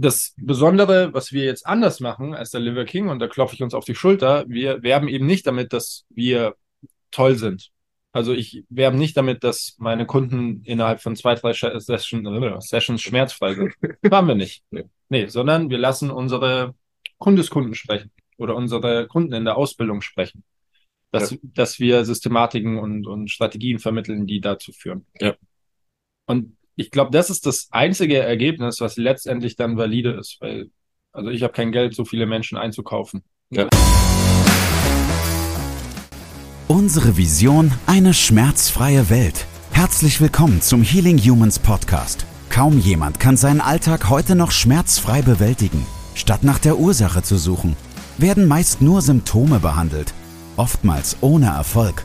das Besondere, was wir jetzt anders machen als der Liver King, und da klopfe ich uns auf die Schulter, wir werben eben nicht damit, dass wir toll sind. Also ich werbe nicht damit, dass meine Kunden innerhalb von zwei, drei Session, äh, Sessions schmerzfrei sind. Haben wir nicht. Nee. nee, sondern wir lassen unsere Kundeskunden sprechen oder unsere Kunden in der Ausbildung sprechen. Dass, ja. dass wir Systematiken und, und Strategien vermitteln, die dazu führen. Ja. Und ich glaube, das ist das einzige Ergebnis, was letztendlich dann valide ist, weil, also ich habe kein Geld, so viele Menschen einzukaufen. Ja. Unsere Vision, eine schmerzfreie Welt. Herzlich willkommen zum Healing Humans Podcast. Kaum jemand kann seinen Alltag heute noch schmerzfrei bewältigen. Statt nach der Ursache zu suchen, werden meist nur Symptome behandelt, oftmals ohne Erfolg.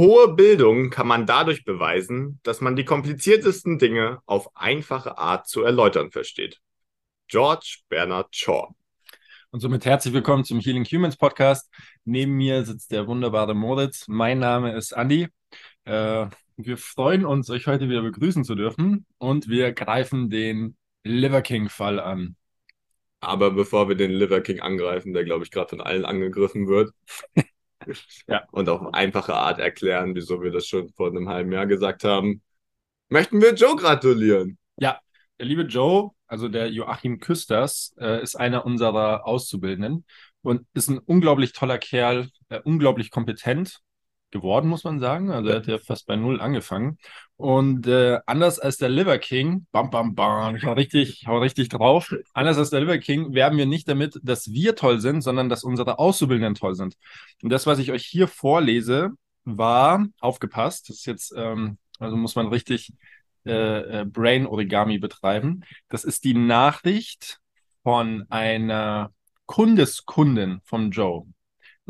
Hohe Bildung kann man dadurch beweisen, dass man die kompliziertesten Dinge auf einfache Art zu erläutern versteht. George Bernard Shaw und somit herzlich willkommen zum Healing Humans Podcast. Neben mir sitzt der wunderbare Moritz. Mein Name ist Andy. Äh, wir freuen uns, euch heute wieder begrüßen zu dürfen und wir greifen den Liver King Fall an. Aber bevor wir den Liver King angreifen, der glaube ich gerade von allen angegriffen wird, ja. und auf einfache Art erklären, wieso wir das schon vor einem halben Jahr gesagt haben, möchten wir Joe gratulieren. Ja, der liebe Joe also der Joachim Küsters, äh, ist einer unserer Auszubildenden und ist ein unglaublich toller Kerl, äh, unglaublich kompetent geworden, muss man sagen. Also er hat ja fast bei Null angefangen. Und äh, anders als der Liver King, bam, bam, bam, ich hau richtig, hau richtig drauf. Anders als der Liver King werben wir nicht damit, dass wir toll sind, sondern dass unsere Auszubildenden toll sind. Und das, was ich euch hier vorlese, war, aufgepasst, das ist jetzt, ähm, also muss man richtig äh, äh, Brain Origami betreiben. Das ist die Nachricht von einer Kundeskundin von Joe.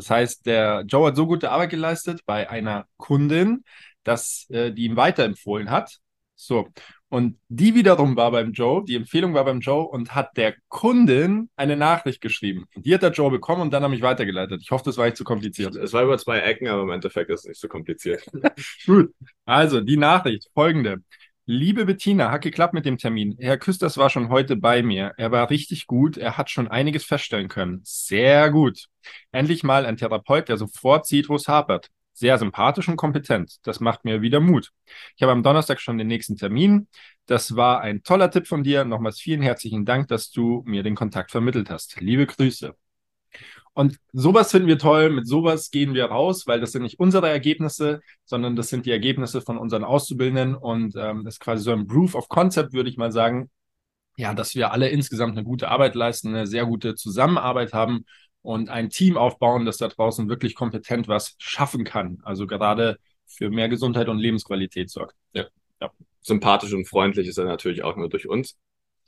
Das heißt, der Joe hat so gute Arbeit geleistet bei einer Kundin, dass äh, die ihm weiterempfohlen hat. So. Und die wiederum war beim Joe, die Empfehlung war beim Joe und hat der Kundin eine Nachricht geschrieben. Und die hat der Joe bekommen und dann habe ich weitergeleitet. Ich hoffe, das war nicht zu kompliziert. Es war über zwei Ecken, aber im Endeffekt ist es nicht so kompliziert. Gut. Also, die Nachricht folgende. Liebe Bettina, hat geklappt mit dem Termin. Herr Küsters war schon heute bei mir. Er war richtig gut. Er hat schon einiges feststellen können. Sehr gut. Endlich mal ein Therapeut, der sofort sieht, wo es hapert. Sehr sympathisch und kompetent. Das macht mir wieder Mut. Ich habe am Donnerstag schon den nächsten Termin. Das war ein toller Tipp von dir. Nochmals vielen herzlichen Dank, dass du mir den Kontakt vermittelt hast. Liebe Grüße. Und sowas finden wir toll, mit sowas gehen wir raus, weil das sind nicht unsere Ergebnisse, sondern das sind die Ergebnisse von unseren Auszubildenden und ähm, das ist quasi so ein Proof of Concept, würde ich mal sagen. Ja, dass wir alle insgesamt eine gute Arbeit leisten, eine sehr gute Zusammenarbeit haben und ein Team aufbauen, das da draußen wirklich kompetent was schaffen kann. Also gerade für mehr Gesundheit und Lebensqualität sorgt. Ja. ja. Sympathisch und freundlich ist er natürlich auch nur durch uns.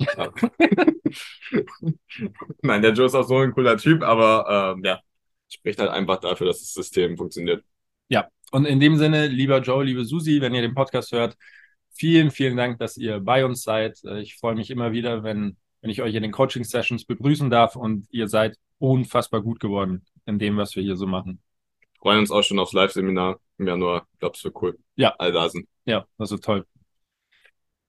Nein, der Joe ist auch so ein cooler Typ, aber ähm, ja, spricht halt einfach dafür, dass das System funktioniert. Ja, und in dem Sinne, lieber Joe, liebe Susi, wenn ihr den Podcast hört, vielen, vielen Dank, dass ihr bei uns seid. Äh, ich freue mich immer wieder, wenn, wenn ich euch in den Coaching-Sessions begrüßen darf und ihr seid unfassbar gut geworden in dem, was wir hier so machen. Freuen uns auch schon aufs Live-Seminar im Januar. Ich glaube, es wird cool. Ja. All da sind. Ja, das ist toll.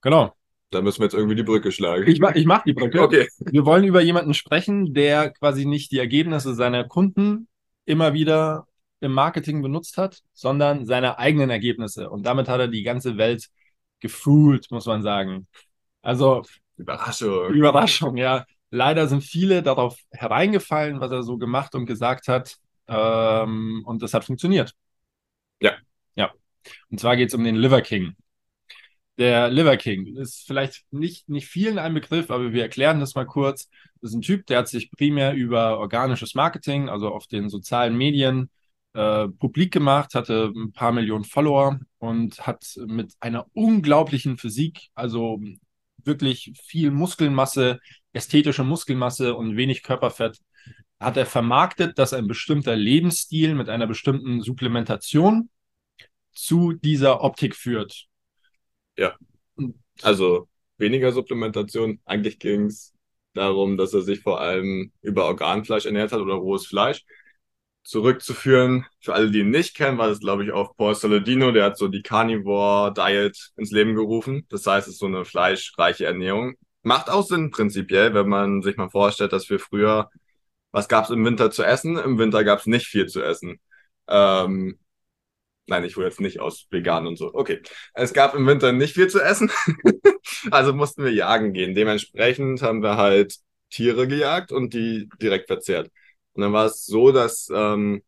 Genau. Da müssen wir jetzt irgendwie die Brücke schlagen. Ich mach, ich mach die Brücke. Okay. Wir wollen über jemanden sprechen, der quasi nicht die Ergebnisse seiner Kunden immer wieder im Marketing benutzt hat, sondern seine eigenen Ergebnisse. Und damit hat er die ganze Welt gefühlt, muss man sagen. Also Überraschung. Überraschung, ja. Leider sind viele darauf hereingefallen, was er so gemacht und gesagt hat. Ähm, und das hat funktioniert. Ja. Ja. Und zwar geht es um den Liver King. Der Liver King ist vielleicht nicht, nicht vielen ein Begriff, aber wir erklären das mal kurz. Das ist ein Typ, der hat sich primär über organisches Marketing, also auf den sozialen Medien, äh, publik gemacht, hatte ein paar Millionen Follower und hat mit einer unglaublichen Physik, also wirklich viel Muskelmasse, ästhetische Muskelmasse und wenig Körperfett, hat er vermarktet, dass ein bestimmter Lebensstil mit einer bestimmten Supplementation zu dieser Optik führt. Ja. Also weniger Supplementation. Eigentlich ging es darum, dass er sich vor allem über Organfleisch ernährt hat oder rohes Fleisch. Zurückzuführen, für alle, die ihn nicht kennen, war das, glaube ich, auf Paul Saladino, der hat so die Carnivore Diet ins Leben gerufen. Das heißt, es ist so eine fleischreiche Ernährung. Macht auch Sinn prinzipiell, wenn man sich mal vorstellt, dass wir früher, was gab es im Winter zu essen? Im Winter gab es nicht viel zu essen. Ähm, Nein, ich hole jetzt nicht aus vegan und so. Okay. Es gab im Winter nicht viel zu essen. also mussten wir jagen gehen. Dementsprechend haben wir halt Tiere gejagt und die direkt verzehrt. Und dann war es so, dass ähm,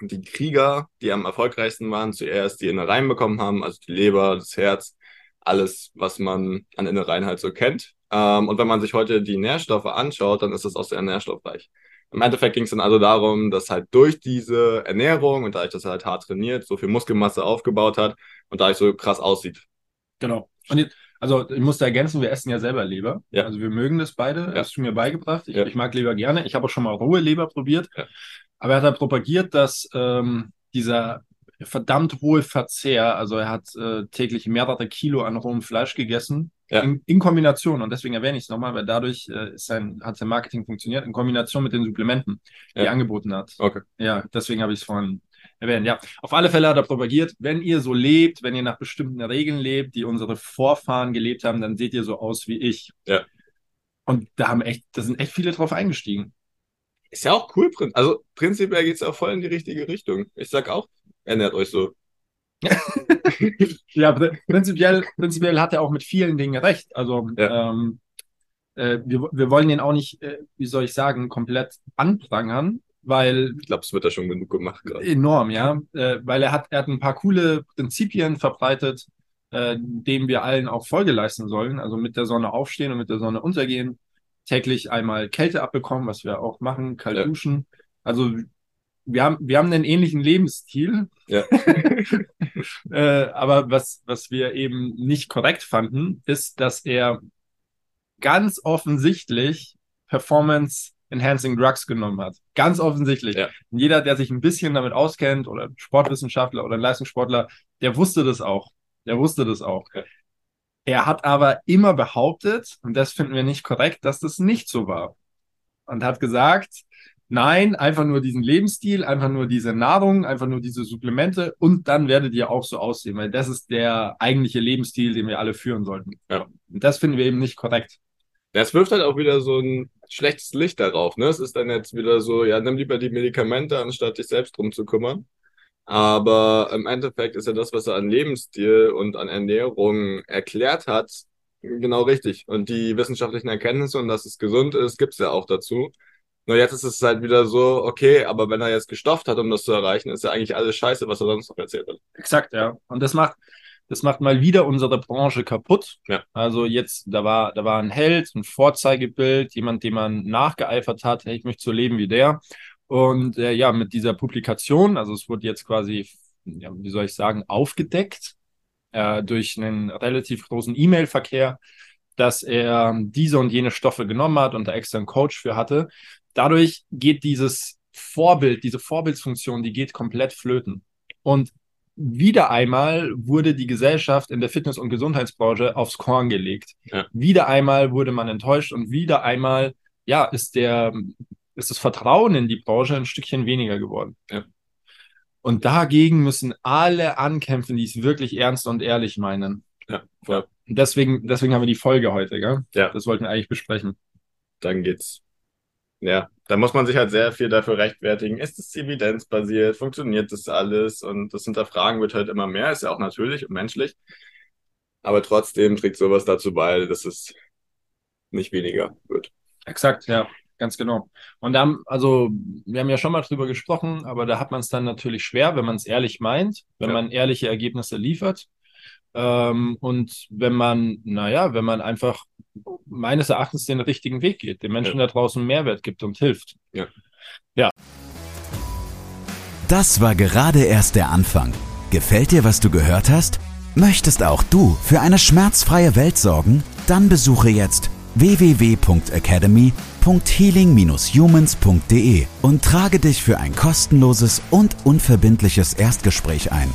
die Krieger, die am erfolgreichsten waren, zuerst die Innereien bekommen haben, also die Leber, das Herz, alles, was man an Innereien halt so kennt. Ähm, und wenn man sich heute die Nährstoffe anschaut, dann ist das auch sehr nährstoffreich. Im Endeffekt ging es dann also darum, dass halt durch diese Ernährung und dadurch, dass er halt hart trainiert, so viel Muskelmasse aufgebaut hat und dadurch so krass aussieht. Genau. Und jetzt, also ich muss da ergänzen, wir essen ja selber Leber. Ja. Also wir mögen das beide. Ja. hast du mir beigebracht. Ich, ja. ich mag Leber gerne. Ich habe auch schon mal rohe Leber probiert. Ja. Aber er hat halt propagiert, dass ähm, dieser verdammt hohe Verzehr, also er hat äh, täglich mehrere Kilo an rohem Fleisch gegessen ja. In, in, Kombination, und deswegen erwähne ich es nochmal, weil dadurch äh, ist sein, hat sein Marketing funktioniert, in Kombination mit den Supplementen, die er angeboten hat. Okay. Ja, deswegen habe ich es vorhin erwähnt. Ja, auf alle Fälle hat er propagiert, wenn ihr so lebt, wenn ihr nach bestimmten Regeln lebt, die unsere Vorfahren gelebt haben, dann seht ihr so aus wie ich. Ja. Und da haben echt, da sind echt viele drauf eingestiegen. Ist ja auch cool, also prinzipiell geht es auch voll in die richtige Richtung. Ich sag auch, ernährt euch so. ja, prinzipiell, prinzipiell hat er auch mit vielen Dingen recht. Also ja. ähm, äh, wir, wir wollen ihn auch nicht, äh, wie soll ich sagen, komplett anprangern, weil. Ich glaube, es wird da schon genug gemacht gerade. Enorm, ja. Äh, weil er hat, er hat ein paar coole Prinzipien verbreitet, äh, denen wir allen auch Folge leisten sollen. Also mit der Sonne aufstehen und mit der Sonne untergehen. Täglich einmal Kälte abbekommen, was wir auch machen, kalt ja. duschen. Also wir haben, wir haben einen ähnlichen Lebensstil. Ja. äh, aber was, was wir eben nicht korrekt fanden, ist, dass er ganz offensichtlich Performance Enhancing Drugs genommen hat. Ganz offensichtlich. Ja. Jeder, der sich ein bisschen damit auskennt oder Sportwissenschaftler oder Leistungssportler, der wusste das auch. Der wusste das auch. Ja. Er hat aber immer behauptet, und das finden wir nicht korrekt, dass das nicht so war. Und hat gesagt, Nein, einfach nur diesen Lebensstil, einfach nur diese Nahrung, einfach nur diese Supplemente und dann werdet ihr auch so aussehen, weil das ist der eigentliche Lebensstil, den wir alle führen sollten. Ja. Und das finden wir eben nicht korrekt. Das wirft halt auch wieder so ein schlechtes Licht darauf. Ne? Es ist dann jetzt wieder so, ja, nimm lieber die Medikamente, anstatt dich selbst drum zu kümmern. Aber im Endeffekt ist ja das, was er an Lebensstil und an Ernährung erklärt hat, genau richtig. Und die wissenschaftlichen Erkenntnisse und dass es gesund ist, gibt es ja auch dazu. Nur jetzt ist es halt wieder so, okay, aber wenn er jetzt gestofft hat, um das zu erreichen, ist ja eigentlich alles scheiße, was er sonst noch erzählt hat. Exakt, ja. Und das macht, das macht mal wieder unsere Branche kaputt. Ja. Also jetzt, da war, da war ein Held, ein Vorzeigebild, jemand, dem man nachgeeifert hat, hey, ich möchte so leben wie der. Und äh, ja, mit dieser Publikation, also es wurde jetzt quasi, ja, wie soll ich sagen, aufgedeckt äh, durch einen relativ großen E-Mail-Verkehr, dass er diese und jene Stoffe genommen hat und da extra einen Coach für hatte dadurch geht dieses Vorbild, diese Vorbildsfunktion, die geht komplett flöten. Und wieder einmal wurde die Gesellschaft in der Fitness- und Gesundheitsbranche aufs Korn gelegt. Ja. Wieder einmal wurde man enttäuscht und wieder einmal, ja, ist der, ist das Vertrauen in die Branche ein Stückchen weniger geworden. Ja. Und dagegen müssen alle ankämpfen, die es wirklich ernst und ehrlich meinen. Ja, voll. Deswegen, deswegen haben wir die Folge heute, gell? Ja. Das wollten wir eigentlich besprechen. Dann geht's ja, da muss man sich halt sehr viel dafür rechtfertigen. Ist es evidenzbasiert? Funktioniert das alles? Und das Hinterfragen wird halt immer mehr, ist ja auch natürlich und menschlich. Aber trotzdem trägt sowas dazu bei, dass es nicht weniger wird. Exakt, ja, ganz genau. Und da haben, also, wir haben ja schon mal drüber gesprochen, aber da hat man es dann natürlich schwer, wenn man es ehrlich meint, wenn ja. man ehrliche Ergebnisse liefert. Ähm, und wenn man, naja, wenn man einfach meines Erachtens den richtigen Weg geht, den Menschen ja. da draußen Mehrwert gibt und hilft. Ja. ja. Das war gerade erst der Anfang. Gefällt dir, was du gehört hast? Möchtest auch du für eine schmerzfreie Welt sorgen? Dann besuche jetzt www.academy.healing-humans.de und trage dich für ein kostenloses und unverbindliches Erstgespräch ein.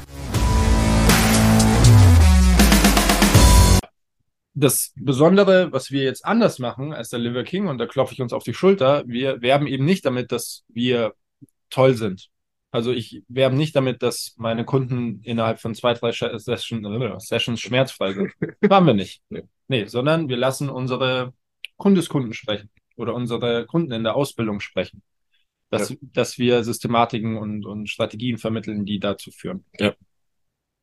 Das Besondere, was wir jetzt anders machen als der Liver King, und da klopfe ich uns auf die Schulter, wir werben eben nicht damit, dass wir toll sind. Also ich werbe nicht damit, dass meine Kunden innerhalb von zwei, drei Session, äh, Sessions schmerzfrei sind. Machen wir nicht. Nee. nee, sondern wir lassen unsere Kundeskunden sprechen oder unsere Kunden in der Ausbildung sprechen. Dass, ja. dass wir Systematiken und, und Strategien vermitteln, die dazu führen. Ja.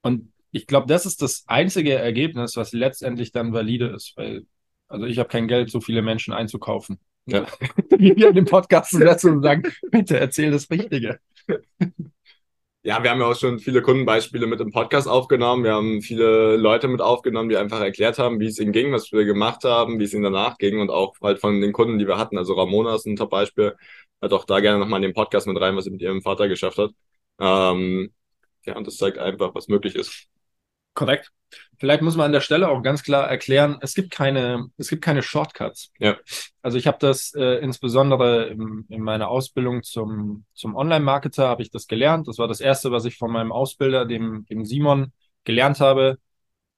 Und ich glaube, das ist das einzige Ergebnis, was letztendlich dann valide ist, weil, also ich habe kein Geld, so viele Menschen einzukaufen. Ja. Wir in dem Podcast zu setzen und sagen, bitte erzähl das Richtige. Ja, wir haben ja auch schon viele Kundenbeispiele mit im Podcast aufgenommen. Wir haben viele Leute mit aufgenommen, die einfach erklärt haben, wie es ihnen ging, was wir gemacht haben, wie es ihnen danach ging und auch halt von den Kunden, die wir hatten. Also Ramona ist ein Top-Beispiel. Hat auch da gerne nochmal in den Podcast mit rein, was sie mit ihrem Vater geschafft hat. Ähm, ja, und das zeigt einfach, was möglich ist. Korrekt. Vielleicht muss man an der Stelle auch ganz klar erklären, es gibt keine, es gibt keine Shortcuts. Ja. Also ich habe das äh, insbesondere in, in meiner Ausbildung zum, zum Online-Marketer habe ich das gelernt. Das war das erste, was ich von meinem Ausbilder, dem, dem Simon, gelernt habe.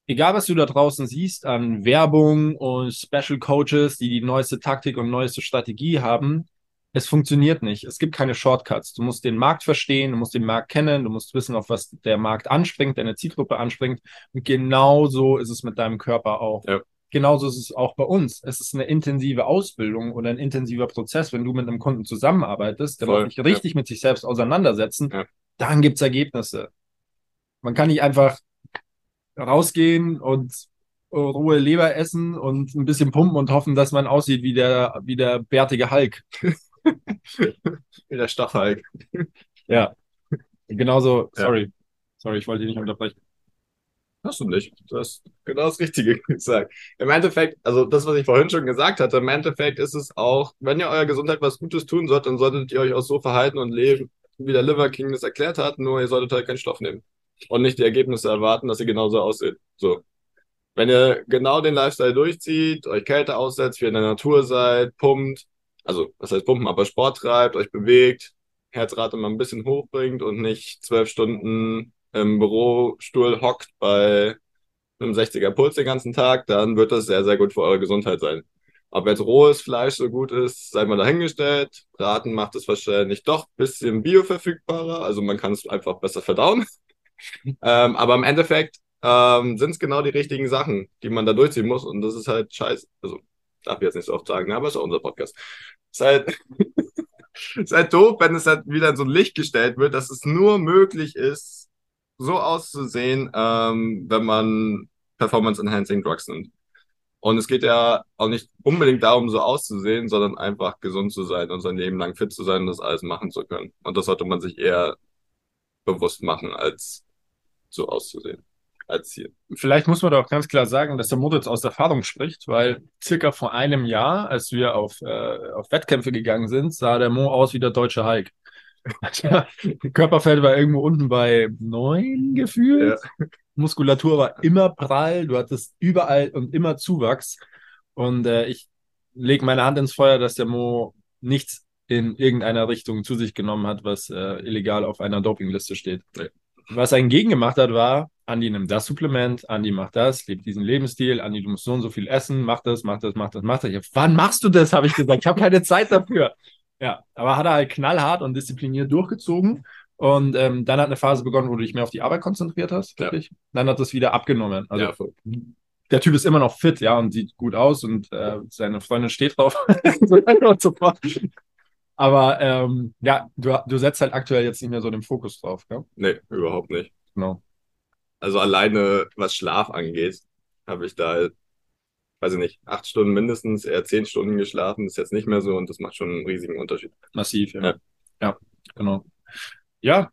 Egal, was du da draußen siehst an Werbung und Special Coaches, die die neueste Taktik und neueste Strategie haben, es funktioniert nicht. Es gibt keine Shortcuts. Du musst den Markt verstehen, du musst den Markt kennen, du musst wissen, auf was der Markt anspringt, deine Zielgruppe anspringt. Und genauso ist es mit deinem Körper auch. Ja. Genauso ist es auch bei uns. Es ist eine intensive Ausbildung oder ein intensiver Prozess, wenn du mit einem Kunden zusammenarbeitest, der muss sich richtig ja. mit sich selbst auseinandersetzen, ja. dann gibt's Ergebnisse. Man kann nicht einfach rausgehen und Ruhe Leber essen und ein bisschen pumpen und hoffen, dass man aussieht wie der, wie der bärtige Hulk. Wie der Stachel. ja. Genauso, sorry. Ja. Sorry, ich wollte dich nicht unterbrechen. Hast du nicht. Du hast genau das Richtige gesagt. Im Endeffekt, also das, was ich vorhin schon gesagt hatte, im Endeffekt ist es auch, wenn ihr eurer Gesundheit was Gutes tun sollt, dann solltet ihr euch auch so verhalten und leben, wie der Liver King das erklärt hat, nur ihr solltet halt keinen Stoff nehmen. Und nicht die Ergebnisse erwarten, dass ihr genauso aussieht. So. Wenn ihr genau den Lifestyle durchzieht, euch Kälte aussetzt, wie ihr in der Natur seid, pumpt, also was heißt pumpen, aber Sport treibt, euch bewegt, Herzrate mal ein bisschen hochbringt und nicht zwölf Stunden im Bürostuhl hockt bei einem 60er Puls den ganzen Tag, dann wird das sehr, sehr gut für eure Gesundheit sein. Ob jetzt rohes Fleisch so gut ist, sei mal dahingestellt. Braten macht es wahrscheinlich doch ein bisschen bioverfügbarer, also man kann es einfach besser verdauen. ähm, aber im Endeffekt ähm, sind es genau die richtigen Sachen, die man da durchziehen muss und das ist halt scheiße. Also darf ich jetzt nicht so oft sagen, aber es ist auch unser Podcast. Ist halt doof, wenn es halt wieder in so ein Licht gestellt wird, dass es nur möglich ist, so auszusehen, ähm, wenn man Performance-Enhancing Drugs nimmt. Und es geht ja auch nicht unbedingt darum, so auszusehen, sondern einfach gesund zu sein und sein Leben lang fit zu sein und das alles machen zu können. Und das sollte man sich eher bewusst machen, als so auszusehen Ziel. Vielleicht muss man doch ganz klar sagen, dass der Moritz aus Erfahrung spricht, weil circa vor einem Jahr, als wir auf, äh, auf Wettkämpfe gegangen sind, sah der Mo aus wie der deutsche Hulk. Körperfeld war irgendwo unten bei neun gefühlt. Ja. Muskulatur war immer prall, du hattest überall und immer Zuwachs. Und äh, ich lege meine Hand ins Feuer, dass der Mo nichts in irgendeiner Richtung zu sich genommen hat, was äh, illegal auf einer Dopingliste steht. Ja. Was er hingegen gemacht hat, war, Andi nimmt das Supplement, Andi macht das, lebt diesen Lebensstil, Andi, du musst so und so viel essen, mach das, mach das, mach das, mach das. Hab, Wann machst du das, habe ich gesagt. Ich habe keine Zeit dafür. Ja, aber hat er halt knallhart und diszipliniert durchgezogen. Und ähm, dann hat eine Phase begonnen, wo du dich mehr auf die Arbeit konzentriert hast. Ja. Dann hat das wieder abgenommen. Also ja, der Typ ist immer noch fit, ja, und sieht gut aus und äh, seine Freundin steht drauf. und so fort. Aber ähm, ja, du, du setzt halt aktuell jetzt nicht mehr so den Fokus drauf, gell? Nee, überhaupt nicht. Genau. Also alleine was Schlaf angeht, habe ich da, weiß ich nicht, acht Stunden mindestens, eher zehn Stunden geschlafen, ist jetzt nicht mehr so und das macht schon einen riesigen Unterschied. Massiv, ja. ja. ja. Genau. Ja,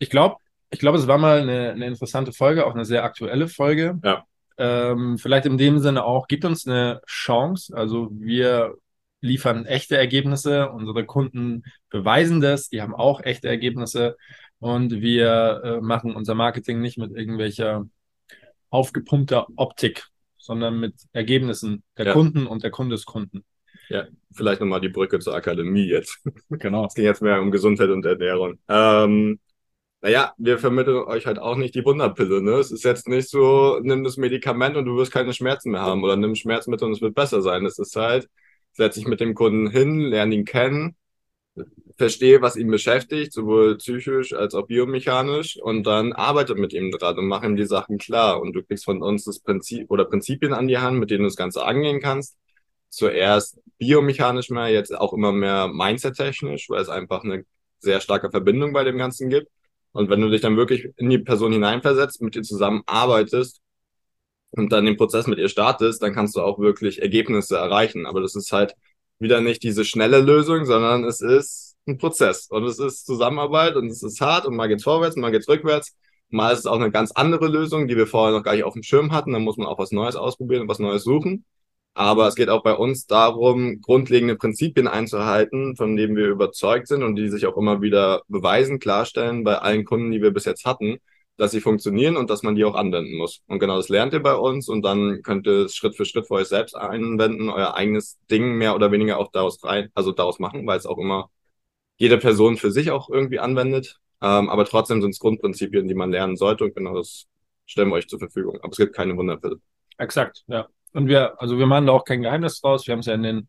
ich glaube, ich glaube, es war mal eine, eine interessante Folge, auch eine sehr aktuelle Folge. Ja. Ähm, vielleicht in dem Sinne auch, gibt uns eine Chance. Also wir liefern echte Ergebnisse, unsere Kunden beweisen das, die haben auch echte Ergebnisse und wir äh, machen unser Marketing nicht mit irgendwelcher aufgepumpter Optik, sondern mit Ergebnissen der Ja. Kunden und der Kundeskunden. Ja, vielleicht nochmal die Brücke zur Akademie jetzt. Genau. Es ging jetzt mehr um Gesundheit und Ernährung. Ähm, naja, wir vermitteln euch halt auch nicht die Wunderpille, ne? Es ist jetzt nicht so, nimm das Medikament und du wirst keine Schmerzen mehr haben oder nimm Schmerzmittel und es wird besser sein. Es ist halt, setz dich mit dem Kunden hin, lerne ihn kennen, verstehe, was ihn beschäftigt, sowohl psychisch als auch biomechanisch und dann arbeite mit ihm dran und mach ihm die Sachen klar und du kriegst von uns das Prinzip oder Prinzipien an die Hand, mit denen du das Ganze angehen kannst. Zuerst biomechanisch mehr, jetzt auch immer mehr mindset-technisch, weil es einfach eine sehr starke Verbindung bei dem Ganzen gibt. Und wenn du dich dann wirklich in die Person hineinversetzt, mit ihr zusammenarbeitest und dann den Prozess mit ihr startest, dann kannst du auch wirklich Ergebnisse erreichen. Aber das ist halt wieder nicht diese schnelle Lösung, sondern es ist ein Prozess und es ist Zusammenarbeit und es ist hart und mal geht's vorwärts, mal geht's rückwärts. Mal ist es auch eine ganz andere Lösung, die wir vorher noch gar nicht auf dem Schirm hatten. Dann muss man auch was Neues ausprobieren und was Neues suchen. Aber es geht auch bei uns darum, grundlegende Prinzipien einzuhalten, von denen wir überzeugt sind und die sich auch immer wieder beweisen, klarstellen bei allen Kunden, die wir bis jetzt hatten, dass sie funktionieren und dass man die auch anwenden muss. Und genau das lernt ihr bei uns und dann könnt ihr es Schritt für Schritt für euch selbst anwenden, euer eigenes Ding mehr oder weniger auch daraus rein, also daraus machen, weil es auch immer jede Person für sich auch irgendwie anwendet. Ähm, aber trotzdem sind es Grundprinzipien, die man lernen sollte und genau das stellen wir euch zur Verfügung. Aber es gibt keine Wunderpille. Exakt, ja. Und wir, also wir machen da auch kein Geheimnis draus. Wir haben es ja in den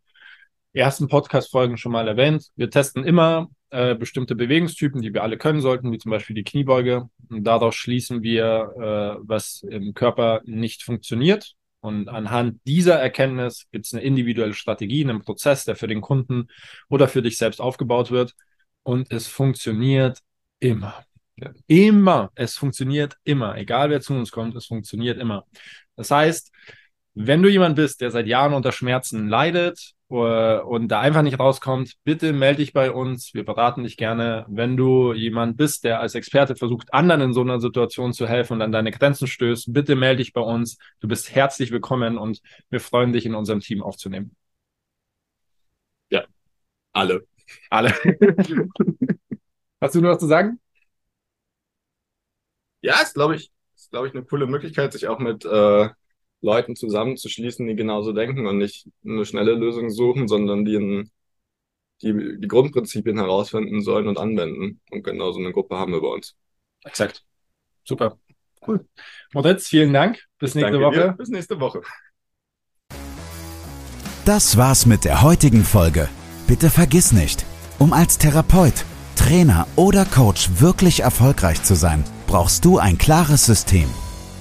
ersten Podcast-Folgen schon mal erwähnt. Wir testen immer äh, bestimmte Bewegungstypen, die wir alle können sollten, wie zum Beispiel die Kniebeuge. Und daraus schließen wir, äh, was im Körper nicht funktioniert. Und anhand dieser Erkenntnis gibt es eine individuelle Strategie, einen Prozess, der für den Kunden oder für dich selbst aufgebaut wird. Und es funktioniert immer. Immer. Es funktioniert immer. Egal wer zu uns kommt, es funktioniert immer. Das heißt, wenn du jemand bist, der seit Jahren unter Schmerzen leidet und da einfach nicht rauskommt, bitte melde dich bei uns. Wir beraten dich gerne. Wenn du jemand bist, der als Experte versucht, anderen in so einer Situation zu helfen und an deine Grenzen stößt, bitte melde dich bei uns. Du bist herzlich willkommen und wir freuen dich in unserem Team aufzunehmen. Alle. Alle. Hast du noch was zu sagen? Ja, ist, glaube ich, ist, glaube ich, eine coole Möglichkeit, sich auch mit äh, Leuten zusammenzuschließen, die genauso denken und nicht eine schnelle Lösung suchen, sondern die, in, die die Grundprinzipien herausfinden sollen und anwenden. Und genau so eine Gruppe haben wir bei uns. Exakt. Super. Cool. Moritz, vielen Dank. Bis nächste Danke Woche. dir. Bis nächste Woche. Das war's mit der heutigen Folge. Bitte vergiss nicht, um als Therapeut, Trainer oder Coach wirklich erfolgreich zu sein, brauchst du ein klares System.